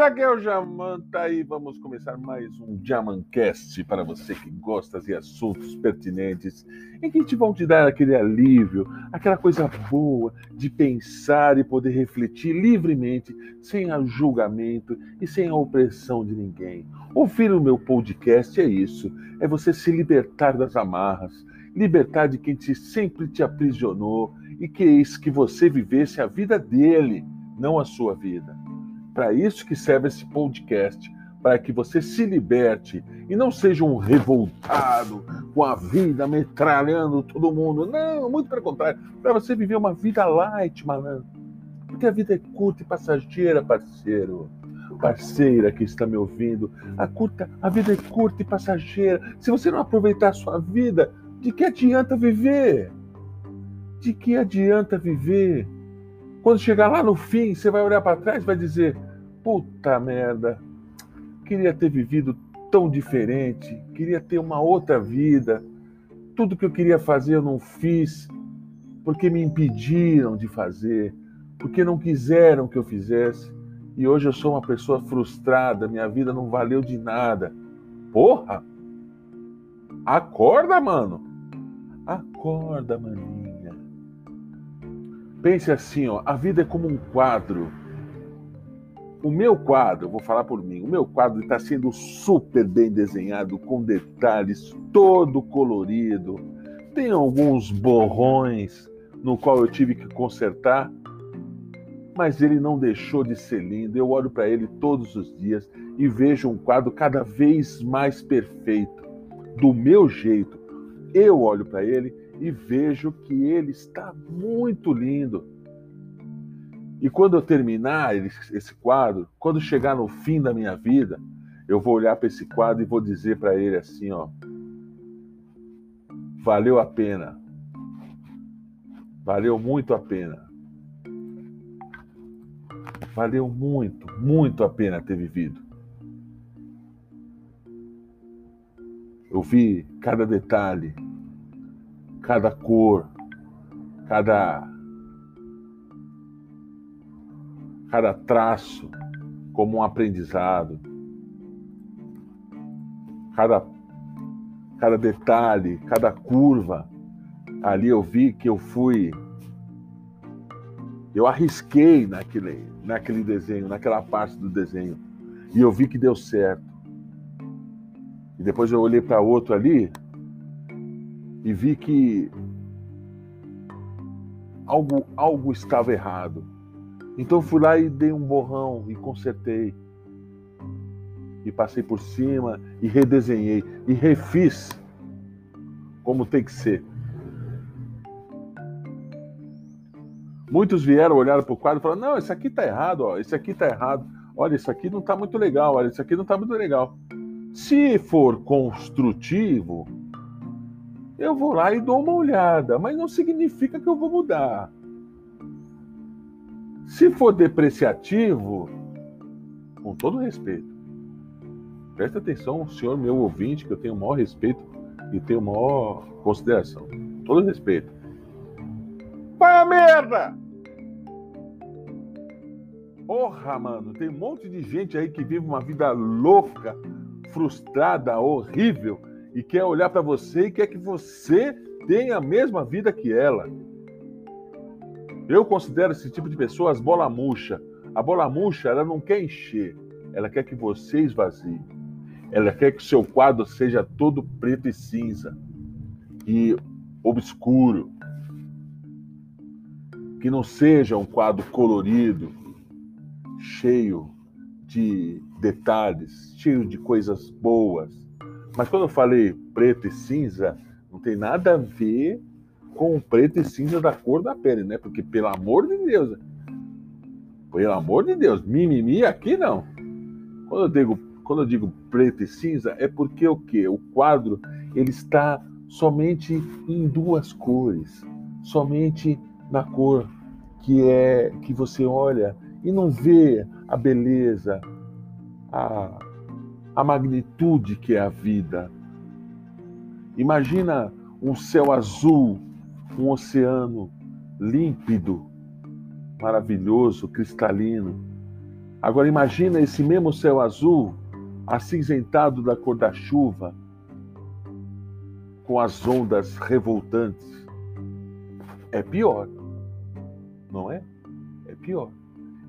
galera, aqui é o Jamanta e vamos começar mais um Jamancast para você que gosta de assuntos pertinentes em que te vão te dar aquele alívio, aquela coisa boa de pensar e poder refletir livremente, sem julgamento e sem a opressão de ninguém. Ouvir o meu podcast é isso, é você se libertar das amarras, libertar de quem te, sempre te aprisionou e quis que você vivesse a vida dele, não a sua vida. Para isso que serve esse podcast, para que você se liberte e não seja um revoltado com a vida metralhando todo mundo. Não, muito pelo contrário, para você viver uma vida light, malandro. Porque a vida é curta e passageira, parceiro. Parceira que está me ouvindo, a, curta, a vida é curta e passageira. Se você não aproveitar a sua vida, de que adianta viver? De que adianta viver? Quando chegar lá no fim, você vai olhar para trás e vai dizer: puta merda, queria ter vivido tão diferente, queria ter uma outra vida. Tudo que eu queria fazer eu não fiz, porque me impediram de fazer, porque não quiseram que eu fizesse. E hoje eu sou uma pessoa frustrada, minha vida não valeu de nada. Porra! Acorda, mano! Acorda, maninha. Pense assim, ó, a vida é como um quadro. O meu quadro, vou falar por mim, o meu quadro está sendo super bem desenhado, com detalhes, todo colorido. Tem alguns borrões no qual eu tive que consertar, mas ele não deixou de ser lindo. Eu olho para ele todos os dias e vejo um quadro cada vez mais perfeito, do meu jeito. Eu olho para ele e vejo que ele está muito lindo. E quando eu terminar esse quadro, quando chegar no fim da minha vida, eu vou olhar para esse quadro e vou dizer para ele assim, ó, valeu a pena. Valeu muito a pena. Valeu muito, muito a pena ter vivido. Eu vi cada detalhe, cada cor, cada cada traço como um aprendizado, cada cada detalhe, cada curva. Ali eu vi que eu fui eu arrisquei naquele naquele desenho, naquela parte do desenho, e eu vi que deu certo. E depois eu olhei para outro ali e vi que algo, algo estava errado. Então fui lá e dei um borrão e consertei. E passei por cima e redesenhei e refiz como tem que ser. Muitos vieram olhar para o quadro e falaram: Não, esse aqui está errado, ó, esse aqui está errado. Olha, isso aqui não está muito legal, olha, isso aqui não está muito legal. Se for construtivo, eu vou lá e dou uma olhada, mas não significa que eu vou mudar. Se for depreciativo, com todo respeito, presta atenção, senhor meu ouvinte, que eu tenho o maior respeito e tenho maior consideração. Todo respeito. Vai a merda! Porra, mano, tem um monte de gente aí que vive uma vida louca, frustrada, horrível e quer olhar para você e quer que você tenha a mesma vida que ela. Eu considero esse tipo de pessoa as bola murcha. A bola murcha, ela não quer encher, ela quer que você esvazie. Ela quer que o seu quadro seja todo preto e cinza e obscuro. Que não seja um quadro colorido, cheio de detalhes, cheio de coisas boas mas quando eu falei preto e cinza, não tem nada a ver com preto e cinza da cor da pele, né? Porque, pelo amor de Deus, pelo amor de Deus, mimimi aqui não. Quando eu digo, quando eu digo preto e cinza, é porque o quê? O quadro ele está somente em duas cores, somente na cor que é que você olha e não vê a beleza, a a magnitude que é a vida. Imagina um céu azul, um oceano límpido, maravilhoso, cristalino. Agora imagina esse mesmo céu azul acinzentado da cor da chuva, com as ondas revoltantes. É pior, não é? É pior.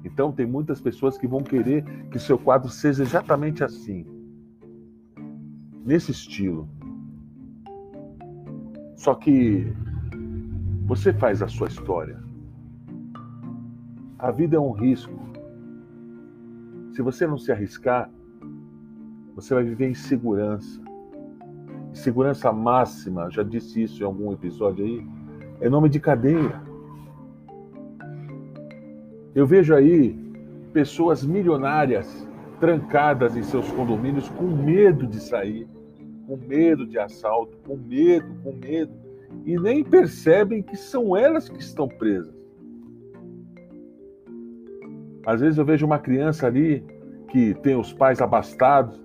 Então tem muitas pessoas que vão querer que seu quadro seja exatamente assim, nesse estilo. Só que você faz a sua história. A vida é um risco. Se você não se arriscar, você vai viver em segurança. Segurança máxima, já disse isso em algum episódio aí, é nome de cadeia. Eu vejo aí pessoas milionárias trancadas em seus condomínios com medo de sair, com medo de assalto, com medo, com medo, e nem percebem que são elas que estão presas. Às vezes eu vejo uma criança ali que tem os pais abastados,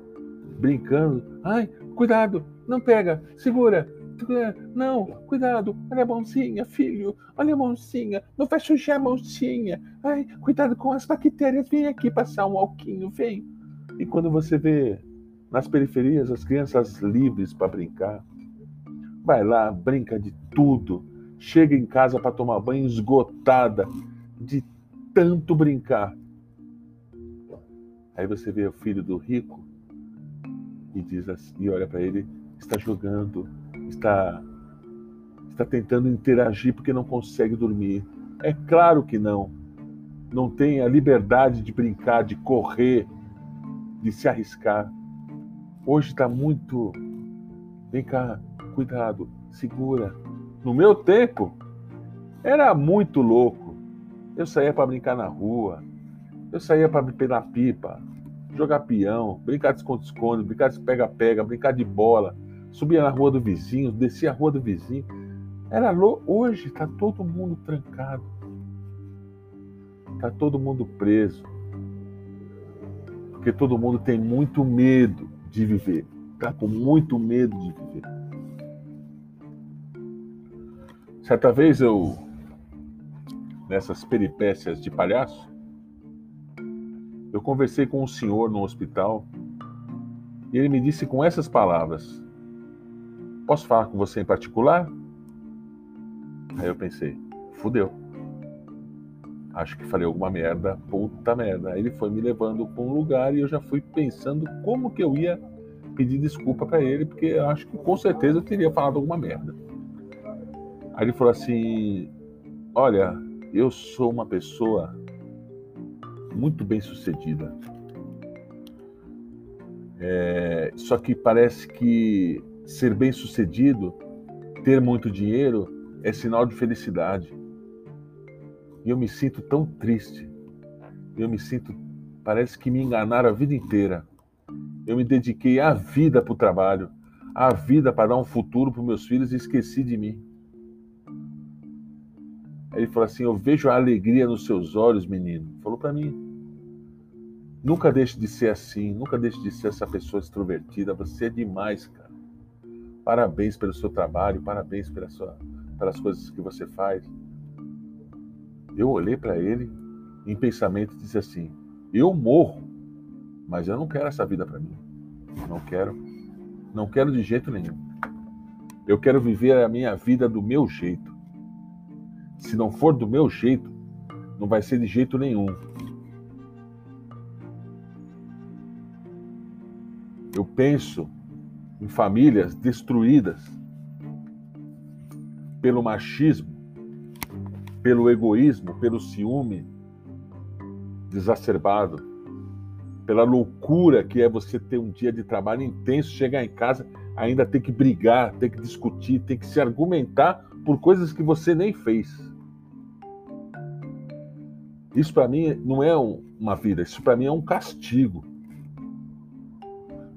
brincando. Ai, cuidado, não pega, segura. Não, cuidado, olha a mãozinha, filho, olha a mãozinha, não vai sujar a mãozinha. Ai, cuidado com as bactérias, vem aqui passar um alquinho, vem. E quando você vê nas periferias as crianças livres para brincar, vai lá, brinca de tudo, chega em casa para tomar banho esgotada de tanto brincar. Aí você vê o filho do rico e diz assim, e olha para ele, está jogando, está está tentando interagir porque não consegue dormir. É claro que não. Não tem a liberdade de brincar, de correr, de se arriscar. Hoje está muito. Vem cá, cuidado, segura. No meu tempo, era muito louco. Eu saía para brincar na rua, eu saía para pegar pipa, jogar peão, brincar de esconde-esconde, brincar de pega-pega, brincar de bola, subia na rua do vizinho, descia a rua do vizinho. Era louco. Hoje está todo mundo trancado. Está todo mundo preso. Porque todo mundo tem muito medo de viver. Está com muito medo de viver. Certa vez eu, nessas peripécias de palhaço, eu conversei com um senhor no hospital e ele me disse com essas palavras: Posso falar com você em particular? Aí eu pensei: fudeu. Acho que falei alguma merda, puta merda. Aí ele foi me levando para um lugar e eu já fui pensando como que eu ia pedir desculpa para ele, porque acho que com certeza eu teria falado alguma merda. Aí ele falou assim: Olha, eu sou uma pessoa muito bem sucedida. É, só que parece que ser bem sucedido, ter muito dinheiro, é sinal de felicidade. E eu me sinto tão triste. Eu me sinto. Parece que me enganaram a vida inteira. Eu me dediquei a vida para o trabalho, a vida para dar um futuro para meus filhos e esqueci de mim. Ele falou assim: Eu vejo a alegria nos seus olhos, menino. Falou para mim. Nunca deixe de ser assim, nunca deixe de ser essa pessoa extrovertida. Você é demais, cara. Parabéns pelo seu trabalho, parabéns pela sua, pelas coisas que você faz. Eu olhei para ele em pensamento e disse assim: Eu morro, mas eu não quero essa vida para mim. Não quero. Não quero de jeito nenhum. Eu quero viver a minha vida do meu jeito. Se não for do meu jeito, não vai ser de jeito nenhum. Eu penso em famílias destruídas pelo machismo, pelo egoísmo, pelo ciúme exacerbado, pela loucura que é você ter um dia de trabalho intenso, chegar em casa, ainda ter que brigar, ter que discutir, ter que se argumentar por coisas que você nem fez. Isso para mim não é uma vida, isso para mim é um castigo.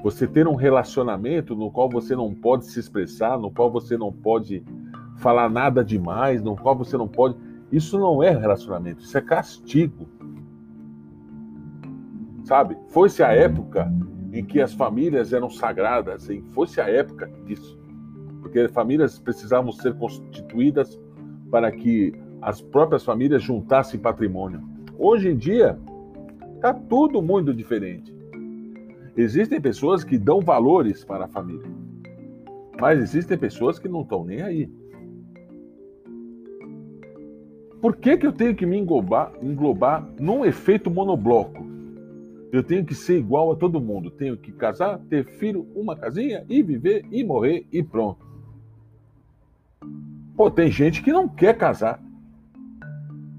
Você ter um relacionamento no qual você não pode se expressar, no qual você não pode falar nada demais, no qual você não pode. Isso não é relacionamento, isso é castigo. Sabe? Foi-se a época em que as famílias eram sagradas, foi-se a época disso. Porque famílias precisavam ser constituídas para que as próprias famílias juntassem patrimônio. Hoje em dia, Tá tudo muito diferente. Existem pessoas que dão valores para a família, mas existem pessoas que não estão nem aí. Por que, que eu tenho que me englobar, englobar num efeito monobloco? Eu tenho que ser igual a todo mundo. Tenho que casar, ter filho, uma casinha e viver e morrer e pronto. Pô, tem gente que não quer casar.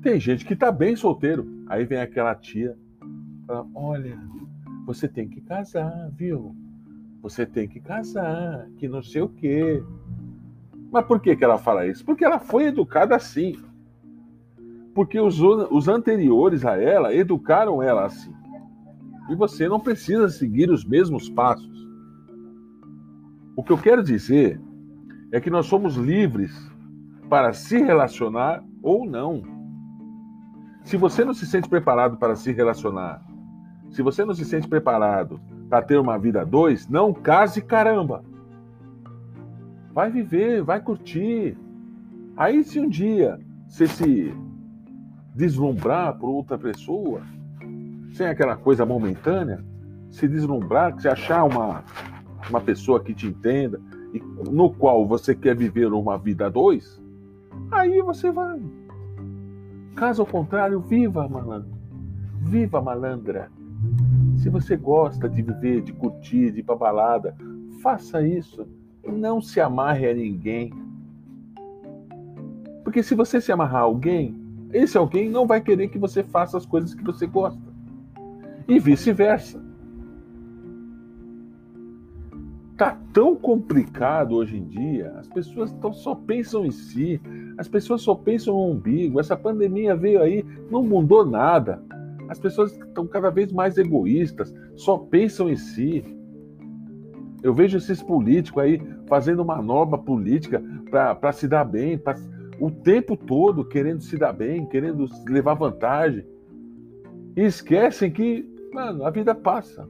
Tem gente que tá bem solteiro. Aí vem aquela tia, fala, olha, você tem que casar, viu? Você tem que casar, que não sei o quê. Mas por que, que ela fala isso? Porque ela foi educada assim. Porque os, os anteriores a ela educaram ela assim. E você não precisa seguir os mesmos passos. O que eu quero dizer é que nós somos livres para se relacionar ou não. Se você não se sente preparado para se relacionar, se você não se sente preparado para ter uma vida a dois, não case caramba. Vai viver, vai curtir. Aí se um dia você se deslumbrar por outra pessoa, sem aquela coisa momentânea, se deslumbrar, se achar uma, uma pessoa que te entenda e no qual você quer viver uma vida a dois, aí você vai. Caso contrário, viva, malandro. Viva, malandra. Se você gosta de viver, de curtir, de ir pra balada, faça isso. Não se amarre a ninguém. Porque se você se amarrar a alguém, esse alguém não vai querer que você faça as coisas que você gosta. E vice-versa. Tá tão complicado hoje em dia, as pessoas tão, só pensam em si, as pessoas só pensam no umbigo. Essa pandemia veio aí, não mudou nada. As pessoas estão cada vez mais egoístas, só pensam em si. Eu vejo esses políticos aí fazendo manobra política para se dar bem, pra, o tempo todo querendo se dar bem, querendo levar vantagem. E esquecem que, mano, a vida passa.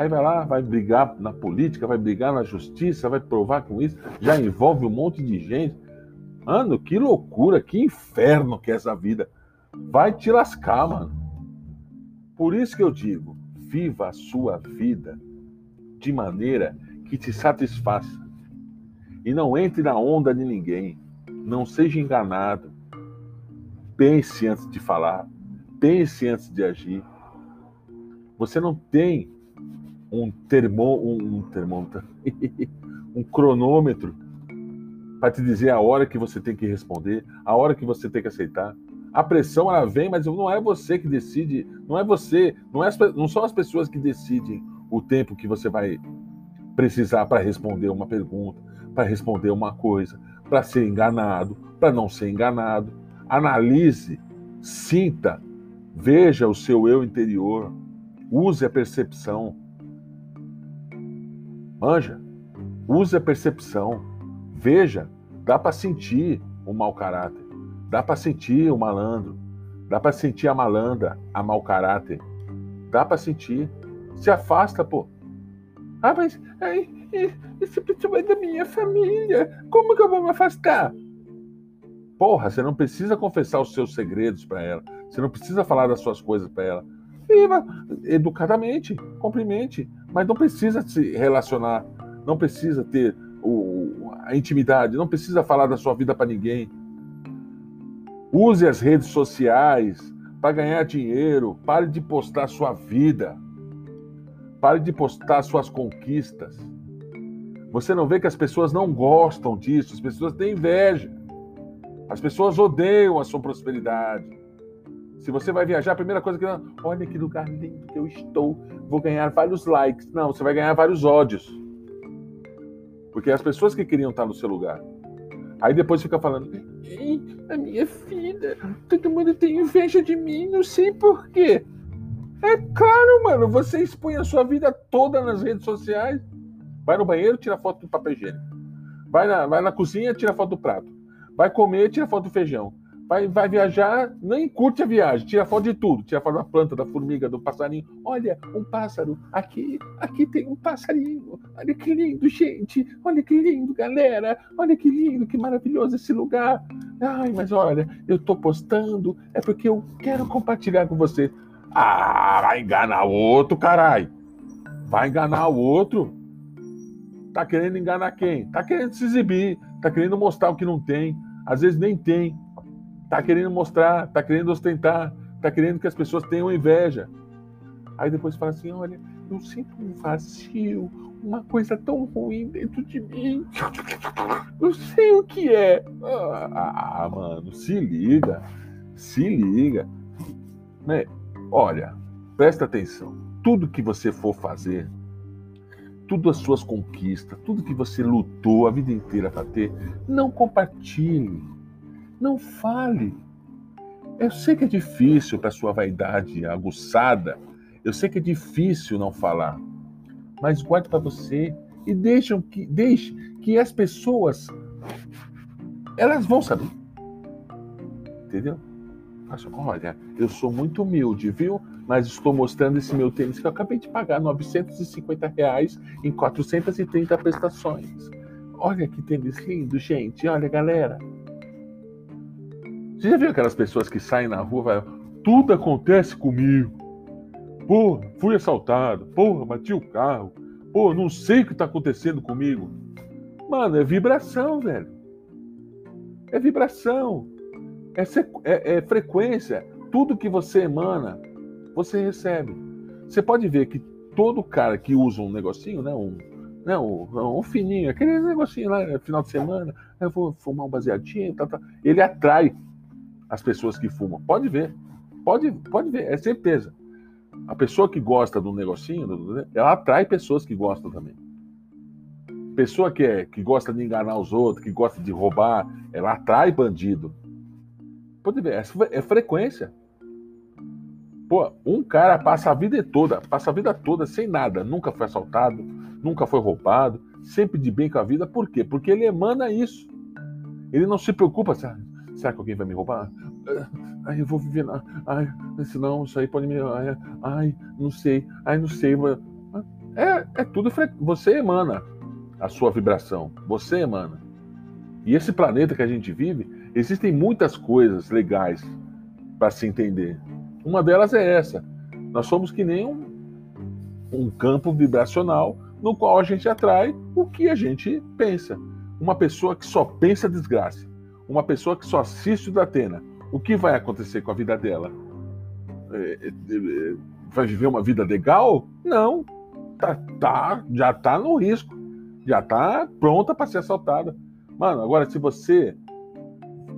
Aí vai lá, vai brigar na política, vai brigar na justiça, vai provar com isso, já envolve um monte de gente. Mano, que loucura, que inferno que é essa vida. Vai te lascar, mano. Por isso que eu digo, viva a sua vida de maneira que te satisfaça. E não entre na onda de ninguém. Não seja enganado. Pense antes de falar. Pense antes de agir. Você não tem um termo, um, termômetro, um cronômetro para te dizer a hora que você tem que responder, a hora que você tem que aceitar. A pressão ela vem, mas não é você que decide, não é você, não, é, não são as pessoas que decidem o tempo que você vai precisar para responder uma pergunta, para responder uma coisa, para ser enganado, para não ser enganado. Analise, sinta, veja o seu eu interior, use a percepção, Manja, use a percepção. Veja, dá para sentir o mau caráter. Dá para sentir o malandro. Dá para sentir a malandra, a mau caráter. Dá para sentir. Se afasta, pô. Ah, mas ai, esse pessoa é da minha família. Como que eu vou me afastar? Porra, você não precisa confessar os seus segredos para ela. Você não precisa falar das suas coisas para ela. Viva educadamente, cumprimente, mas não precisa se relacionar, não precisa ter o, a intimidade, não precisa falar da sua vida para ninguém. Use as redes sociais para ganhar dinheiro, pare de postar sua vida, pare de postar suas conquistas. Você não vê que as pessoas não gostam disso, as pessoas têm inveja, as pessoas odeiam a sua prosperidade. Se você vai viajar, a primeira coisa que olha que lugar lindo que eu estou, vou ganhar vários likes. Não, você vai ganhar vários ódios. Porque é as pessoas que queriam estar no seu lugar. Aí depois fica falando, a minha filha, todo mundo tem inveja de mim, não sei porquê. É claro, mano, você expõe a sua vida toda nas redes sociais. Vai no banheiro, tira foto do papel higiênico. Vai na, vai na cozinha, tira foto do prato. Vai comer, tira foto do feijão vai, vai viajar, nem curte a viagem, tira foto de tudo, tira foto da planta, da formiga, do passarinho. Olha, um pássaro, aqui, aqui tem um passarinho. Olha que lindo, gente. Olha que lindo, galera. Olha que lindo, que maravilhoso esse lugar. Ai, mas olha, eu tô postando, é porque eu quero compartilhar com você. Ah, vai enganar o outro, caralho. Vai enganar o outro. Tá querendo enganar quem? Tá querendo se exibir, tá querendo mostrar o que não tem. Às vezes nem tem. Tá querendo mostrar, tá querendo ostentar, tá querendo que as pessoas tenham inveja. Aí depois fala assim: olha, eu sinto um vazio, uma coisa tão ruim dentro de mim. Eu sei o que é. Ah, mano, se liga. Se liga. Né? Olha, presta atenção. Tudo que você for fazer, tudo as suas conquistas, tudo que você lutou a vida inteira para ter, não compartilhe. Não fale. Eu sei que é difícil para sua vaidade aguçada. Eu sei que é difícil não falar mas guarde para você e deixem que, deixe que as pessoas elas vão saber. Entendeu? Olha, eu sou muito humilde, viu? Mas estou mostrando esse meu tênis que eu acabei de pagar 950 reais em 430 prestações. Olha que tênis lindo, gente. Olha, galera. Você já viu aquelas pessoas que saem na rua falam, tudo acontece comigo? Pô, fui assaltado. Porra, bati o carro. Pô, não sei o que está acontecendo comigo. Mano, é vibração, velho. É vibração. É, é, é frequência. Tudo que você emana, você recebe. Você pode ver que todo cara que usa um negocinho, né? Um, né, um, um fininho, aquele negocinho lá, final de semana, eu vou fumar um baseadinho, tá, tá, ele atrai as pessoas que fumam. Pode ver. Pode, pode ver, é certeza. A pessoa que gosta do negocinho, ela atrai pessoas que gostam também. Pessoa que, é, que gosta de enganar os outros, que gosta de roubar, ela atrai bandido. Pode ver, é frequência. Pô, um cara passa a vida toda, passa a vida toda sem nada, nunca foi assaltado, nunca foi roubado, sempre de bem com a vida. Por quê? Porque ele emana isso. Ele não se preocupa, sabe? será que alguém vai me roubar? Ai, eu vou viver na. Ai, senão isso aí pode me. Ai, não sei. Ai, não sei. É, é tudo. Você emana a sua vibração. Você emana. E esse planeta que a gente vive, existem muitas coisas legais para se entender. Uma delas é essa. Nós somos que nem um, um campo vibracional no qual a gente atrai o que a gente pensa. Uma pessoa que só pensa desgraça uma pessoa que só assiste o Datena, o que vai acontecer com a vida dela? É, é, é, vai viver uma vida legal? Não. Tá, tá, já tá no risco. Já tá pronta para ser assaltada. Mano, agora se você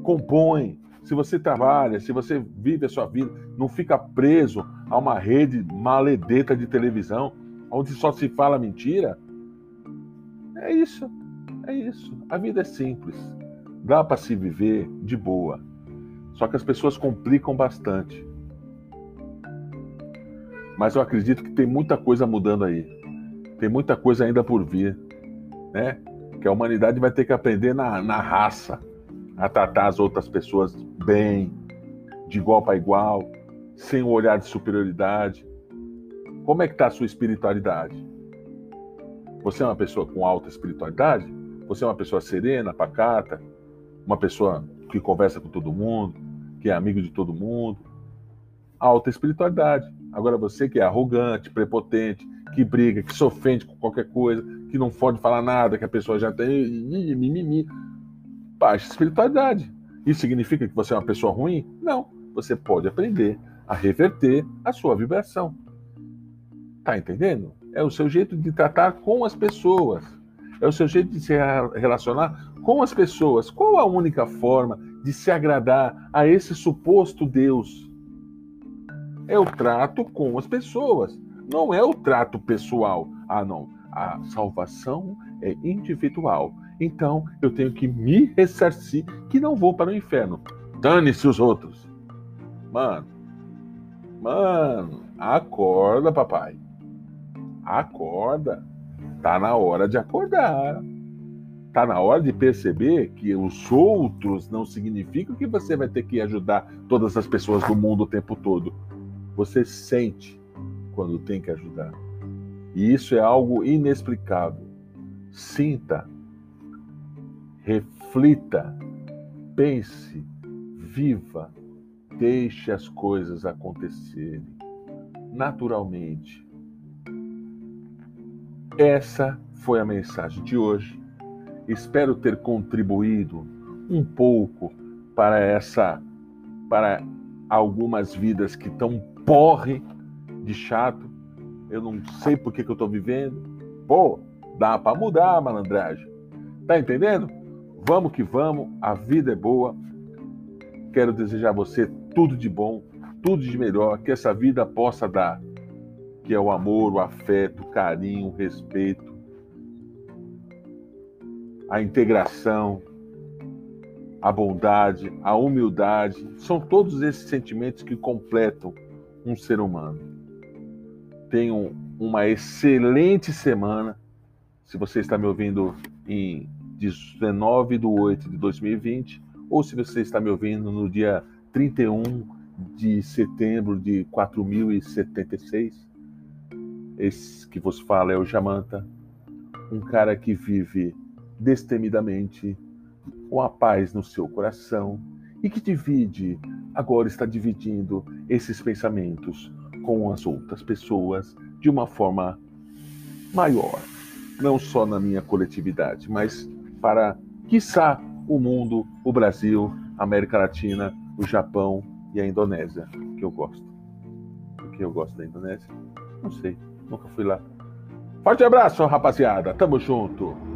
compõe, se você trabalha, se você vive a sua vida, não fica preso a uma rede maledeta de televisão, onde só se fala mentira, é isso. É isso. A vida é simples. Dá para se viver de boa. Só que as pessoas complicam bastante. Mas eu acredito que tem muita coisa mudando aí. Tem muita coisa ainda por vir. Né? Que a humanidade vai ter que aprender na, na raça a tratar as outras pessoas bem, de igual para igual, sem o um olhar de superioridade. Como é que está a sua espiritualidade? Você é uma pessoa com alta espiritualidade? Você é uma pessoa serena, pacata, uma pessoa que conversa com todo mundo, que é amigo de todo mundo. Alta espiritualidade. Agora você que é arrogante, prepotente, que briga, que se ofende com qualquer coisa, que não pode falar nada, que a pessoa já tem mimimi. Baixa espiritualidade. Isso significa que você é uma pessoa ruim? Não. Você pode aprender a reverter a sua vibração. Tá entendendo? É o seu jeito de tratar com as pessoas. É o seu jeito de se relacionar com as pessoas. Qual a única forma de se agradar a esse suposto Deus? É o trato com as pessoas, não é o trato pessoal. Ah, não. A salvação é individual. Então eu tenho que me ressarcir que não vou para o inferno. Dane-se os outros. Mano, mano, acorda, papai. Acorda. Tá na hora de acordar. Tá na hora de perceber que os outros não significam que você vai ter que ajudar todas as pessoas do mundo o tempo todo. Você sente quando tem que ajudar. E isso é algo inexplicável. Sinta, reflita, pense, viva, deixe as coisas acontecerem naturalmente. Essa foi a mensagem de hoje. Espero ter contribuído um pouco para essa para algumas vidas que estão porre de chato. Eu não sei por que, que eu estou vivendo. Pô, dá para mudar, malandragem. Tá entendendo? Vamos que vamos, a vida é boa. Quero desejar a você tudo de bom, tudo de melhor que essa vida possa dar, que é o amor, o afeto, o carinho, o respeito, a integração, a bondade, a humildade, são todos esses sentimentos que completam um ser humano. Tenham uma excelente semana. Se você está me ouvindo em 19 de 8 de 2020, ou se você está me ouvindo no dia 31 de setembro de 4076. Esse que vos fala é o Jamanta, um cara que vive destemidamente com a paz no seu coração e que divide, agora está dividindo esses pensamentos com as outras pessoas de uma forma maior, não só na minha coletividade, mas para, quiçá, o mundo, o Brasil, a América Latina, o Japão e a Indonésia, que eu gosto. Por que eu gosto da Indonésia? Não sei, nunca fui lá. Forte abraço, rapaziada. Tamo junto.